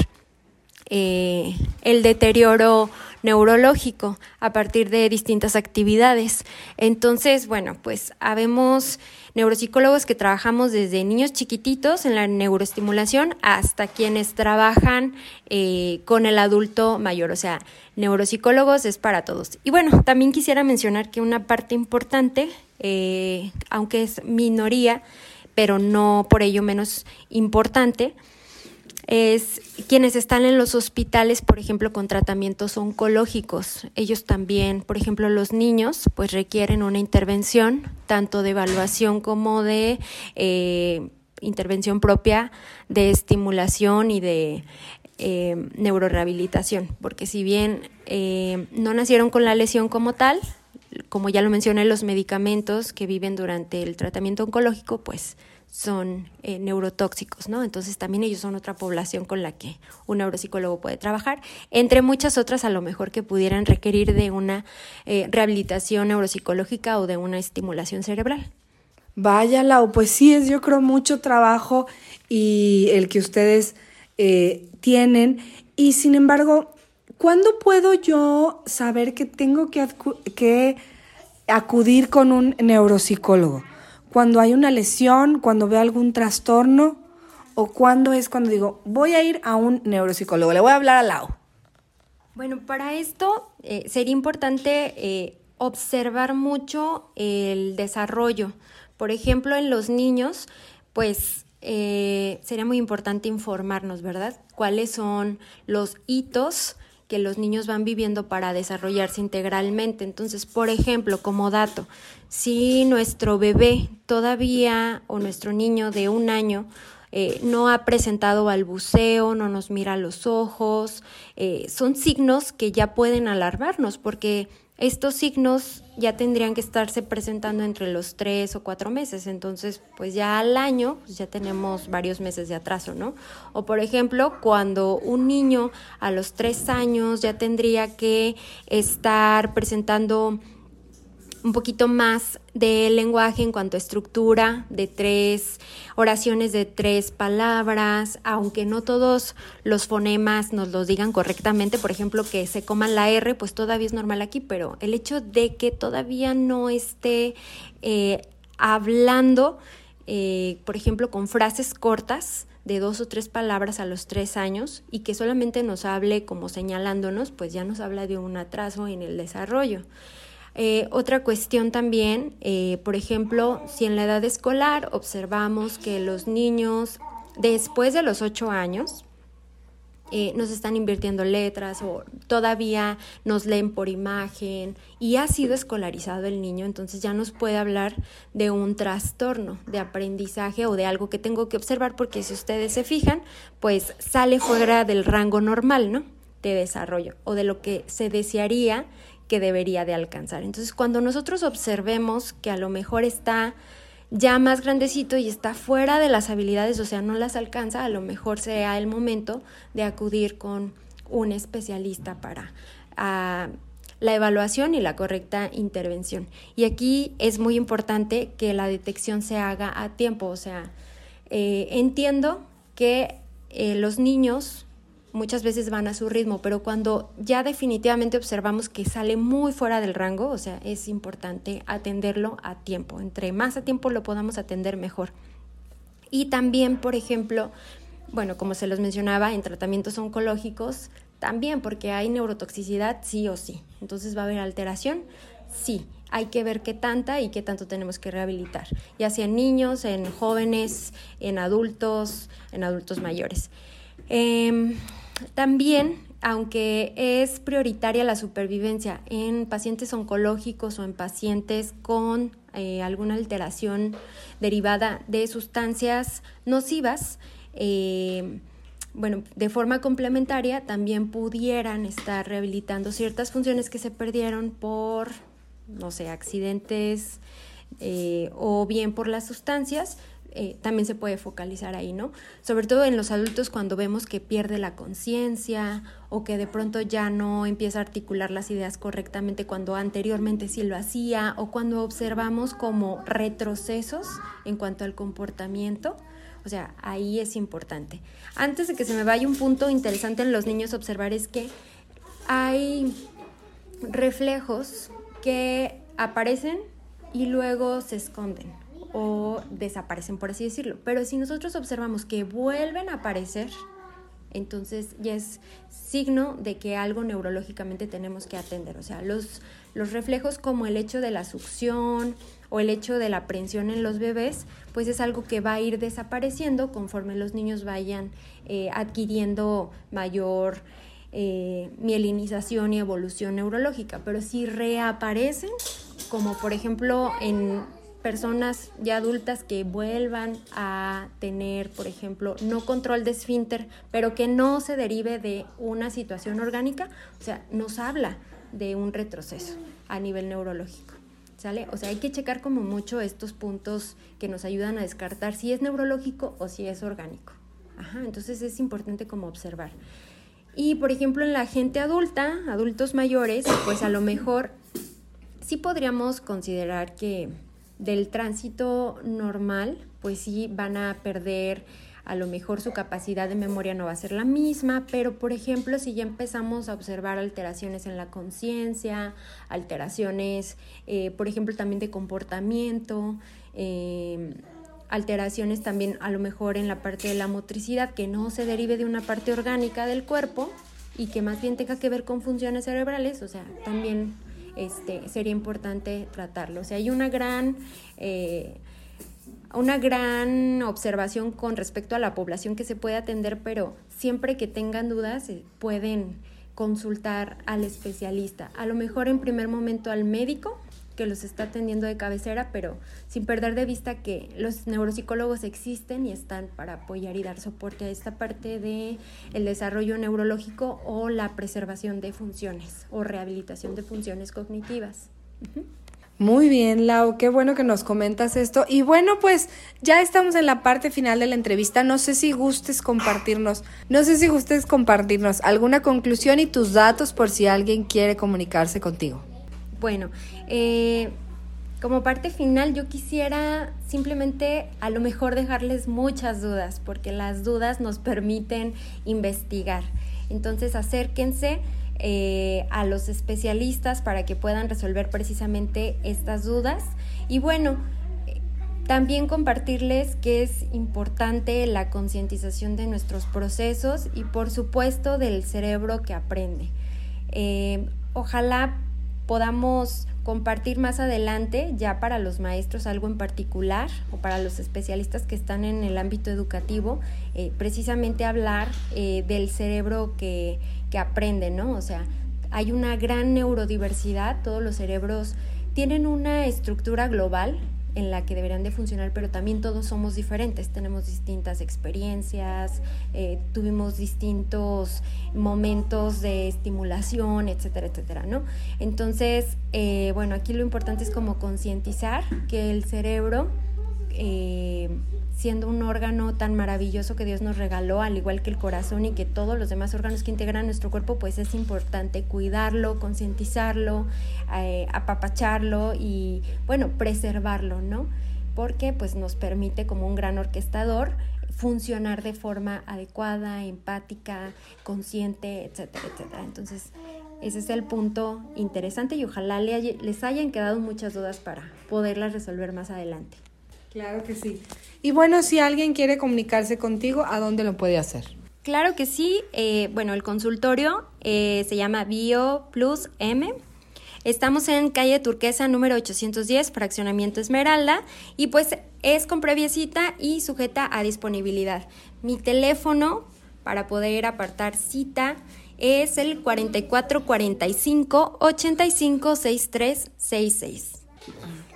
eh, el deterioro neurológico a partir de distintas actividades. Entonces, bueno, pues habemos neuropsicólogos que trabajamos desde niños chiquititos en la neuroestimulación hasta quienes trabajan eh, con el adulto mayor, o sea, neuropsicólogos es para todos. Y bueno, también quisiera mencionar que una parte importante, eh, aunque es minoría, pero no por ello menos importante, es quienes están en los hospitales, por ejemplo, con tratamientos oncológicos. Ellos también, por ejemplo, los niños, pues requieren una intervención, tanto de evaluación como de eh, intervención propia de estimulación y de eh, neurorehabilitación, porque si bien eh, no nacieron con la lesión como tal, como ya lo mencioné, los medicamentos que viven durante el tratamiento oncológico, pues son eh, neurotóxicos, ¿no? Entonces también ellos son otra población con la que un neuropsicólogo puede trabajar, entre muchas otras a lo mejor que pudieran requerir de una eh, rehabilitación neuropsicológica o de una estimulación cerebral. Vaya, Lau, pues sí, es yo creo mucho trabajo y el que ustedes eh, tienen. Y sin embargo, ¿cuándo puedo yo saber que tengo que, que acudir con un neuropsicólogo? Cuando hay una lesión, cuando veo algún trastorno o cuando es cuando digo, voy a ir a un neuropsicólogo, le voy a hablar al lado. Bueno, para esto eh, sería importante eh, observar mucho el desarrollo. Por ejemplo, en los niños, pues eh, sería muy importante informarnos, ¿verdad? ¿Cuáles son los hitos que los niños van viviendo para desarrollarse integralmente. Entonces, por ejemplo, como dato, si nuestro bebé todavía o nuestro niño de un año eh, no ha presentado balbuceo, no nos mira a los ojos, eh, son signos que ya pueden alarmarnos porque estos signos ya tendrían que estarse presentando entre los tres o cuatro meses, entonces pues ya al año pues ya tenemos varios meses de atraso, ¿no? O por ejemplo, cuando un niño a los tres años ya tendría que estar presentando un poquito más de lenguaje en cuanto a estructura, de tres oraciones de tres palabras, aunque no todos los fonemas nos los digan correctamente, por ejemplo, que se coman la R, pues todavía es normal aquí, pero el hecho de que todavía no esté eh, hablando, eh, por ejemplo, con frases cortas, de dos o tres palabras a los tres años y que solamente nos hable como señalándonos, pues ya nos habla de un atraso en el desarrollo. Eh, otra cuestión también, eh, por ejemplo, si en la edad escolar observamos que los niños después de los ocho años eh, nos están invirtiendo letras o todavía nos leen por imagen y ha sido escolarizado el niño, entonces ya nos puede hablar de un trastorno de aprendizaje o de algo que tengo que observar porque si ustedes se fijan, pues sale fuera del rango normal, ¿no? De desarrollo o de lo que se desearía que debería de alcanzar. Entonces, cuando nosotros observemos que a lo mejor está ya más grandecito y está fuera de las habilidades, o sea, no las alcanza, a lo mejor sea el momento de acudir con un especialista para ah, la evaluación y la correcta intervención. Y aquí es muy importante que la detección se haga a tiempo, o sea, eh, entiendo que eh, los niños muchas veces van a su ritmo, pero cuando ya definitivamente observamos que sale muy fuera del rango, o sea, es importante atenderlo a tiempo. Entre más a tiempo lo podamos atender, mejor. Y también, por ejemplo, bueno, como se los mencionaba, en tratamientos oncológicos, también porque hay neurotoxicidad, sí o sí. Entonces va a haber alteración, sí. Hay que ver qué tanta y qué tanto tenemos que rehabilitar, ya sea en niños, en jóvenes, en adultos, en adultos mayores. Em, también, aunque es prioritaria la supervivencia en pacientes oncológicos o en pacientes con eh, alguna alteración derivada de sustancias nocivas, eh, bueno, de forma complementaria también pudieran estar rehabilitando ciertas funciones que se perdieron por, no sé, accidentes eh, o bien por las sustancias, eh, también se puede focalizar ahí, ¿no? Sobre todo en los adultos cuando vemos que pierde la conciencia o que de pronto ya no empieza a articular las ideas correctamente cuando anteriormente sí lo hacía o cuando observamos como retrocesos en cuanto al comportamiento. O sea, ahí es importante. Antes de que se me vaya un punto interesante en los niños observar es que hay reflejos que aparecen y luego se esconden o desaparecen, por así decirlo. Pero si nosotros observamos que vuelven a aparecer, entonces ya es signo de que algo neurológicamente tenemos que atender. O sea, los, los reflejos como el hecho de la succión o el hecho de la prensión en los bebés, pues es algo que va a ir desapareciendo conforme los niños vayan eh, adquiriendo mayor eh, mielinización y evolución neurológica. Pero si reaparecen, como por ejemplo en personas ya adultas que vuelvan a tener, por ejemplo, no control de esfínter, pero que no se derive de una situación orgánica, o sea, nos habla de un retroceso a nivel neurológico. ¿Sale? O sea, hay que checar como mucho estos puntos que nos ayudan a descartar si es neurológico o si es orgánico. Ajá, entonces es importante como observar. Y por ejemplo, en la gente adulta, adultos mayores, pues a lo mejor sí podríamos considerar que del tránsito normal, pues sí van a perder a lo mejor su capacidad de memoria no va a ser la misma, pero por ejemplo, si ya empezamos a observar alteraciones en la conciencia, alteraciones, eh, por ejemplo, también de comportamiento, eh, alteraciones también a lo mejor en la parte de la motricidad, que no se derive de una parte orgánica del cuerpo y que más bien tenga que ver con funciones cerebrales, o sea, también este, sería importante tratarlo. O sea, hay una gran, eh, una gran observación con respecto a la población que se puede atender, pero siempre que tengan dudas eh, pueden consultar al especialista. A lo mejor en primer momento al médico que los está atendiendo de cabecera, pero sin perder de vista que los neuropsicólogos existen y están para apoyar y dar soporte a esta parte de el desarrollo neurológico o la preservación de funciones o rehabilitación de funciones cognitivas. Muy bien, Lau, qué bueno que nos comentas esto. Y bueno, pues ya estamos en la parte final de la entrevista. No sé si gustes compartirnos, no sé si gustes compartirnos alguna conclusión y tus datos por si alguien quiere comunicarse contigo. Bueno, eh, como parte final yo quisiera simplemente a lo mejor dejarles muchas dudas, porque las dudas nos permiten investigar. Entonces acérquense eh, a los especialistas para que puedan resolver precisamente estas dudas. Y bueno, también compartirles que es importante la concientización de nuestros procesos y por supuesto del cerebro que aprende. Eh, ojalá podamos compartir más adelante ya para los maestros algo en particular o para los especialistas que están en el ámbito educativo, eh, precisamente hablar eh, del cerebro que, que aprende, ¿no? O sea, hay una gran neurodiversidad, todos los cerebros tienen una estructura global en la que deberían de funcionar, pero también todos somos diferentes, tenemos distintas experiencias, eh, tuvimos distintos momentos de estimulación, etcétera, etcétera, ¿no? Entonces, eh, bueno, aquí lo importante es como concientizar que el cerebro eh, siendo un órgano tan maravilloso que Dios nos regaló, al igual que el corazón y que todos los demás órganos que integran nuestro cuerpo, pues es importante cuidarlo, concientizarlo, eh, apapacharlo y, bueno, preservarlo, ¿no? Porque pues nos permite como un gran orquestador funcionar de forma adecuada, empática, consciente, etcétera, etcétera. Entonces, ese es el punto interesante y ojalá les hayan quedado muchas dudas para poderlas resolver más adelante. Claro que sí. Y bueno, si alguien quiere comunicarse contigo, ¿a dónde lo puede hacer? Claro que sí. Eh, bueno, el consultorio eh, se llama Bio Plus M. Estamos en calle Turquesa número 810, fraccionamiento Esmeralda, y pues es con previa cita y sujeta a disponibilidad. Mi teléfono para poder apartar cita es el 4445 856366.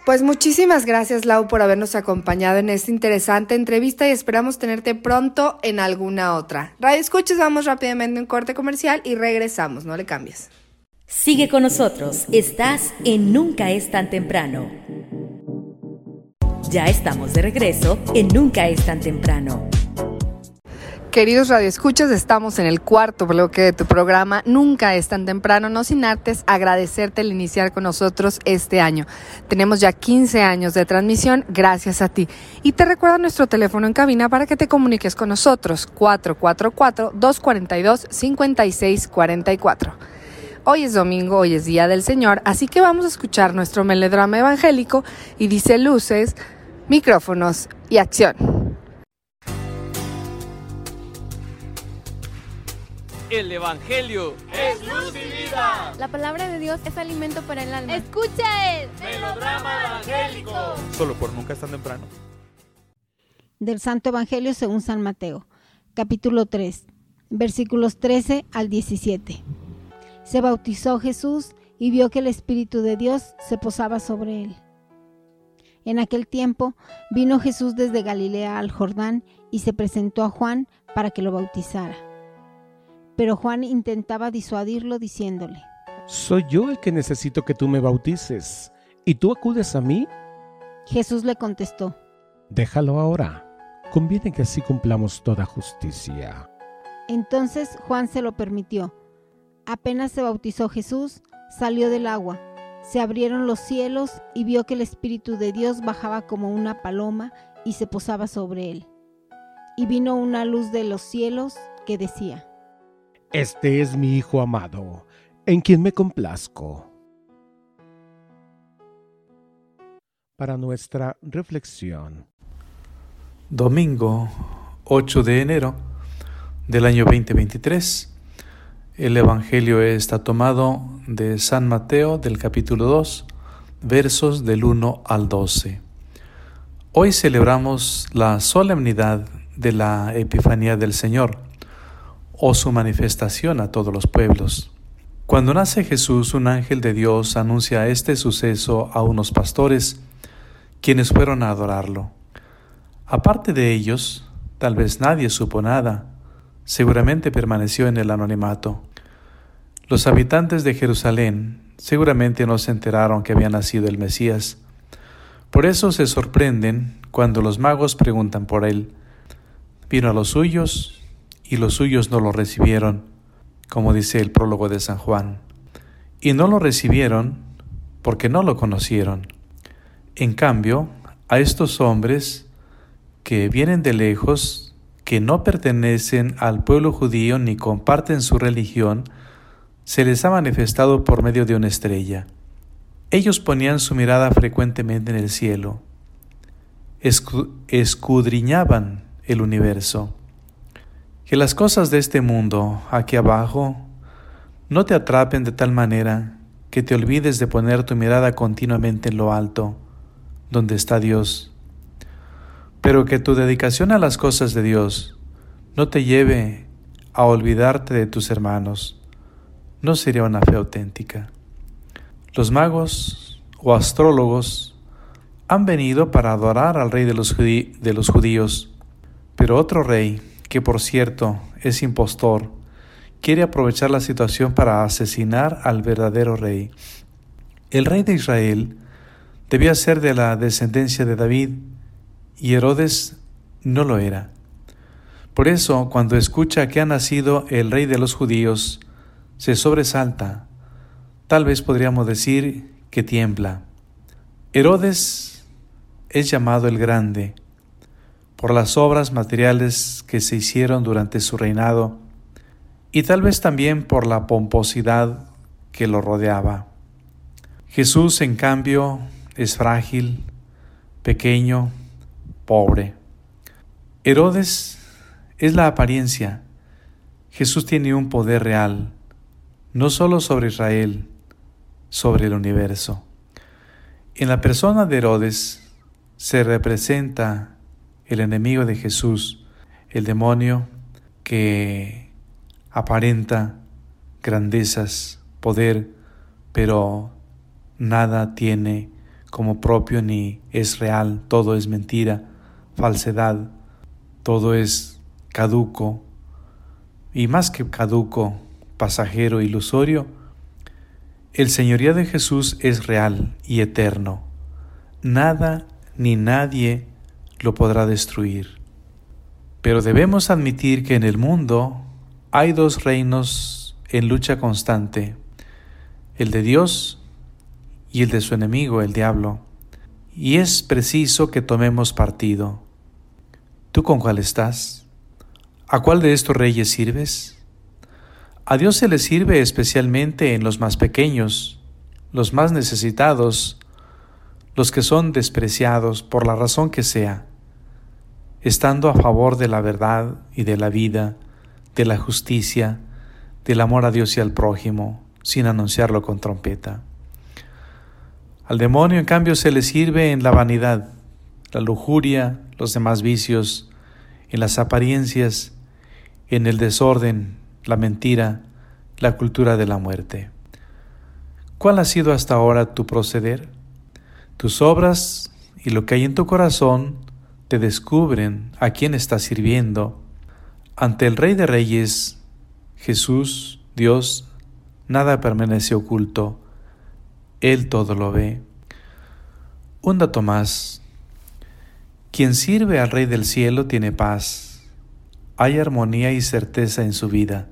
Pues muchísimas gracias Lau por habernos acompañado en esta interesante entrevista y esperamos tenerte pronto en alguna otra. Radio Escuches, vamos rápidamente a un corte comercial y regresamos, no le cambies. Sigue con nosotros, estás en Nunca es tan temprano. Ya estamos de regreso en Nunca es tan temprano. Queridos radioescuchas, estamos en el cuarto bloque de tu programa Nunca es tan temprano, no sin antes agradecerte el iniciar con nosotros este año. Tenemos ya 15 años de transmisión gracias a ti. Y te recuerdo nuestro teléfono en cabina para que te comuniques con nosotros, 444-242-5644. Hoy es domingo, hoy es Día del Señor, así que vamos a escuchar nuestro melodrama evangélico y dice luces, micrófonos y acción. El Evangelio Es luz y vida. La palabra de Dios es alimento para el alma. Escucha el Melodrama evangélico. solo por nunca es tan temprano. del Santo Evangelio según San Mateo, capítulo 3, versículos 13 al 17. Se bautizó Jesús y vio que el Espíritu de Dios se posaba sobre él. En aquel tiempo vino Jesús desde Galilea al Jordán y se presentó a Juan para que lo bautizara. Pero Juan intentaba disuadirlo diciéndole, Soy yo el que necesito que tú me bautices. ¿Y tú acudes a mí? Jesús le contestó, Déjalo ahora. Conviene que así cumplamos toda justicia. Entonces Juan se lo permitió. Apenas se bautizó Jesús, salió del agua. Se abrieron los cielos y vio que el Espíritu de Dios bajaba como una paloma y se posaba sobre él. Y vino una luz de los cielos que decía, Este es mi Hijo amado, en quien me complazco. Para nuestra reflexión. Domingo 8 de enero del año 2023. El Evangelio está tomado de San Mateo del capítulo 2, versos del 1 al 12. Hoy celebramos la solemnidad de la Epifanía del Señor o su manifestación a todos los pueblos. Cuando nace Jesús, un ángel de Dios anuncia este suceso a unos pastores, quienes fueron a adorarlo. Aparte de ellos, tal vez nadie supo nada, seguramente permaneció en el anonimato. Los habitantes de Jerusalén seguramente no se enteraron que había nacido el Mesías. Por eso se sorprenden cuando los magos preguntan por él. Vino a los suyos y los suyos no lo recibieron, como dice el prólogo de San Juan. Y no lo recibieron porque no lo conocieron. En cambio, a estos hombres que vienen de lejos, que no pertenecen al pueblo judío ni comparten su religión, se les ha manifestado por medio de una estrella. Ellos ponían su mirada frecuentemente en el cielo, escu- escudriñaban el universo. Que las cosas de este mundo, aquí abajo, no te atrapen de tal manera que te olvides de poner tu mirada continuamente en lo alto, donde está Dios. Pero que tu dedicación a las cosas de Dios no te lleve a olvidarte de tus hermanos. No sería una fe auténtica. Los magos o astrólogos han venido para adorar al rey de los, de los judíos, pero otro rey, que por cierto es impostor, quiere aprovechar la situación para asesinar al verdadero rey. El rey de Israel debía ser de la descendencia de David y Herodes no lo era. Por eso, cuando escucha que ha nacido el rey de los judíos, se sobresalta. Tal vez podríamos decir que tiembla. Herodes es llamado el Grande por las obras materiales que se hicieron durante su reinado y tal vez también por la pomposidad que lo rodeaba. Jesús, en cambio, es frágil, pequeño, pobre. Herodes es la apariencia. Jesús tiene un poder real, no solo sobre Israel, sobre el universo. En la persona de Herodes se representa el enemigo de Jesús, el demonio que aparenta grandezas, poder, pero nada tiene como propio ni es real, todo es mentira, falsedad, todo es caduco y más que caduco, pasajero, ilusorio, el señorío de Jesús es real y eterno. Nada ni nadie lo podrá destruir. Pero debemos admitir que en el mundo hay dos reinos en lucha constante, el de Dios y el de su enemigo, el diablo, y es preciso que tomemos partido. ¿Tú con cuál estás? ¿A cuál de estos reyes sirves? A Dios se le sirve especialmente en los más pequeños, los más necesitados, los que son despreciados por la razón que sea, estando a favor de la verdad y de la vida, de la justicia, del amor a Dios y al prójimo, sin anunciarlo con trompeta. Al demonio, en cambio, se le sirve en la vanidad, la lujuria, los demás vicios, en las apariencias, en el desorden, la mentira, la cultura de la muerte. ¿Cuál ha sido hasta ahora tu proceder? Tus obras y lo que hay en tu corazón te descubren a quién estás sirviendo. Ante el Rey de Reyes, Jesús, Dios, nada permanece oculto. Él todo lo ve. Un dato más. Quien sirve al Rey del Cielo tiene paz. Hay armonía y certeza en su vida.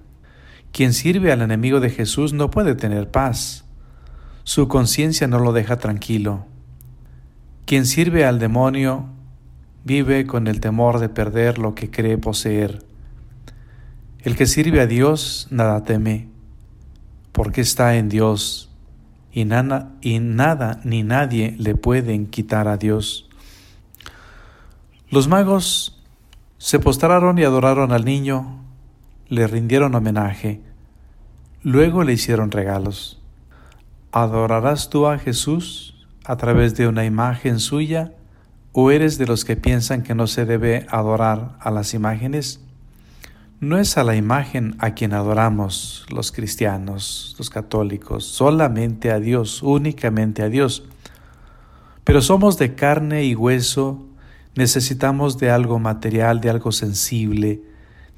Quien sirve al enemigo de Jesús no puede tener paz. Su conciencia no lo deja tranquilo. Quien sirve al demonio vive con el temor de perder lo que cree poseer. El que sirve a Dios nada teme, porque está en Dios y, nada, y nada ni nadie le pueden quitar a Dios. Los magos se postraron y adoraron al niño, le rindieron homenaje, luego le hicieron regalos. ¿Adorarás tú a Jesús a través de una imagen suya o eres de los que piensan que no se debe adorar a las imágenes? No es a la imagen a quien adoramos los cristianos, los católicos, solamente a Dios, únicamente a Dios. Pero somos de carne y hueso, necesitamos de algo material, de algo sensible,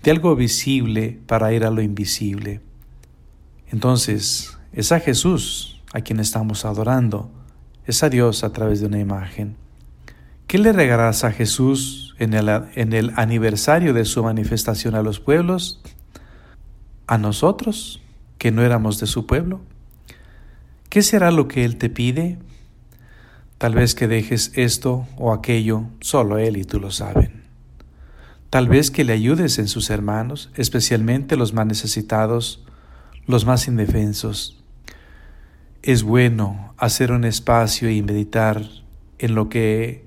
de algo visible para ir a lo invisible. Entonces, es a Jesús a quien estamos adorando, es a Dios a través de una imagen. ¿Qué le regalarás a Jesús en el, en el aniversario de su manifestación a los pueblos? ¿A nosotros, que no éramos de su pueblo? ¿Qué será lo que Él te pide? Tal vez que dejes esto o aquello, solo Él y tú lo saben. Tal vez que le ayudes en sus hermanos, especialmente los más necesitados, los más indefensos. Es bueno hacer un espacio y meditar en lo que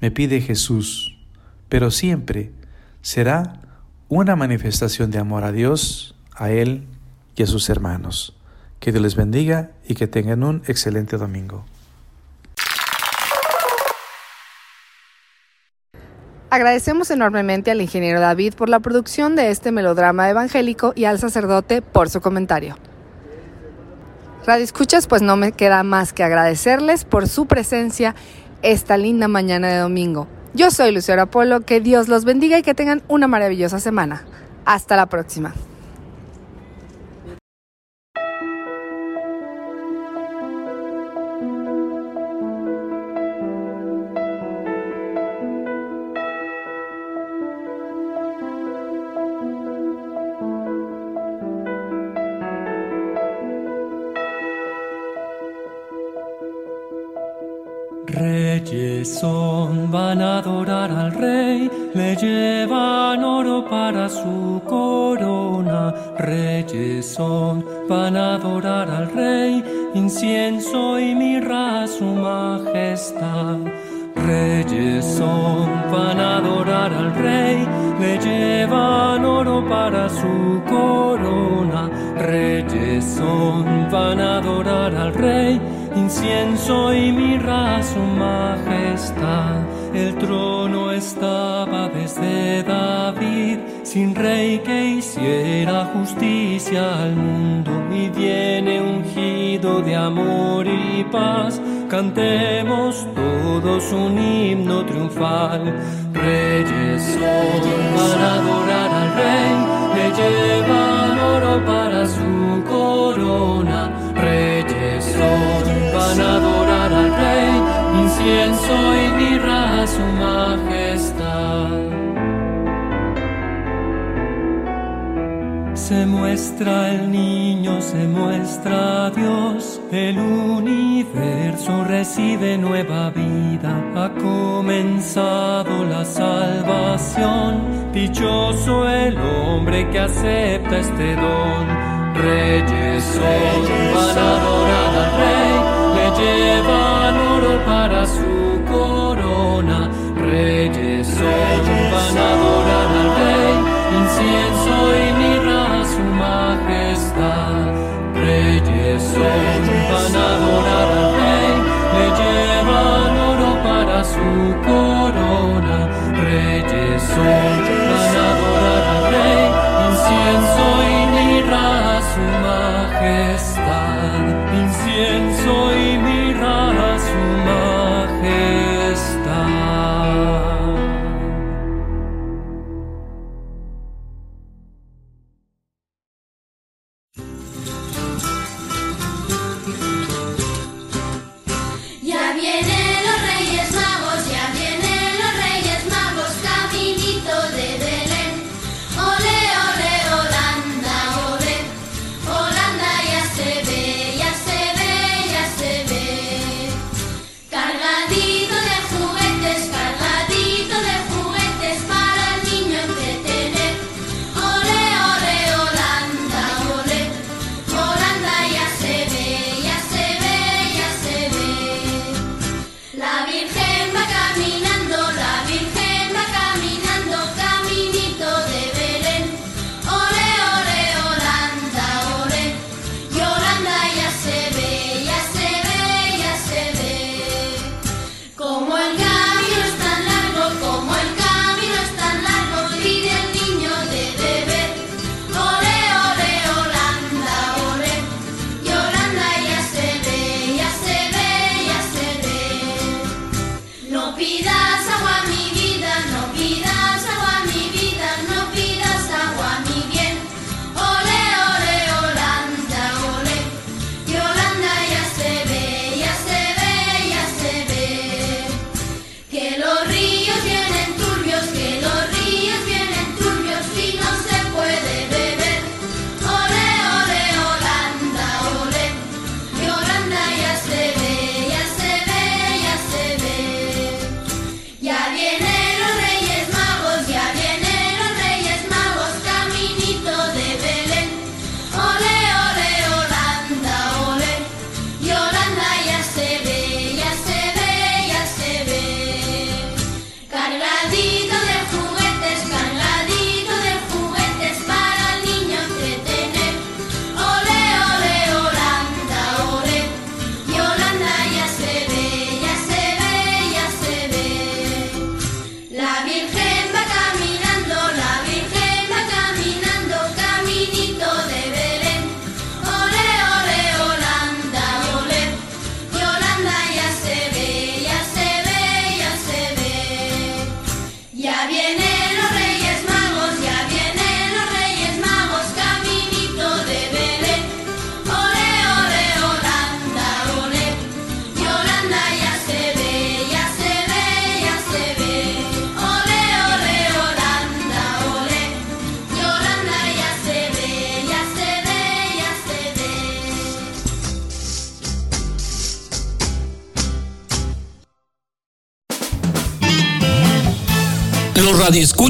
me pide Jesús, pero siempre será una manifestación de amor a Dios, a Él y a sus hermanos. Que Dios les bendiga y que tengan un excelente domingo. Agradecemos enormemente al ingeniero David por la producción de este melodrama evangélico y al sacerdote por su comentario. Radio Escuchas, pues no me queda más que agradecerles por su presencia esta linda mañana de domingo. Yo soy Lucero Apolo, que Dios los bendiga y que tengan una maravillosa semana. Hasta la próxima. Van a adorar al rey, le llevan oro para su corona. Reyes son, van a adorar al rey, incienso y mirra a su majestad. Reyes son, van a adorar al rey, le llevan oro para su corona. Reyes son, van a adorar al rey incienso y mirra su majestad. El trono estaba desde David, sin rey que hiciera justicia al mundo, y viene ungido de amor y paz. Cantemos todos un himno triunfal. Reyes son para adorar al rey, le llevan oro para su corona van a adorar al Rey, incienso y mirra a su majestad. Se muestra el niño, se muestra Dios, el universo recibe nueva vida, ha comenzado la salvación, dichoso el hombre que acepta este don. Reyes son, van a adorar al Rey para su corona. Reyes son, van a adorar al rey, incienso y mirra a su majestad. Reyes son, van a adorar al rey, le llevan oro para su corona. Reyes son,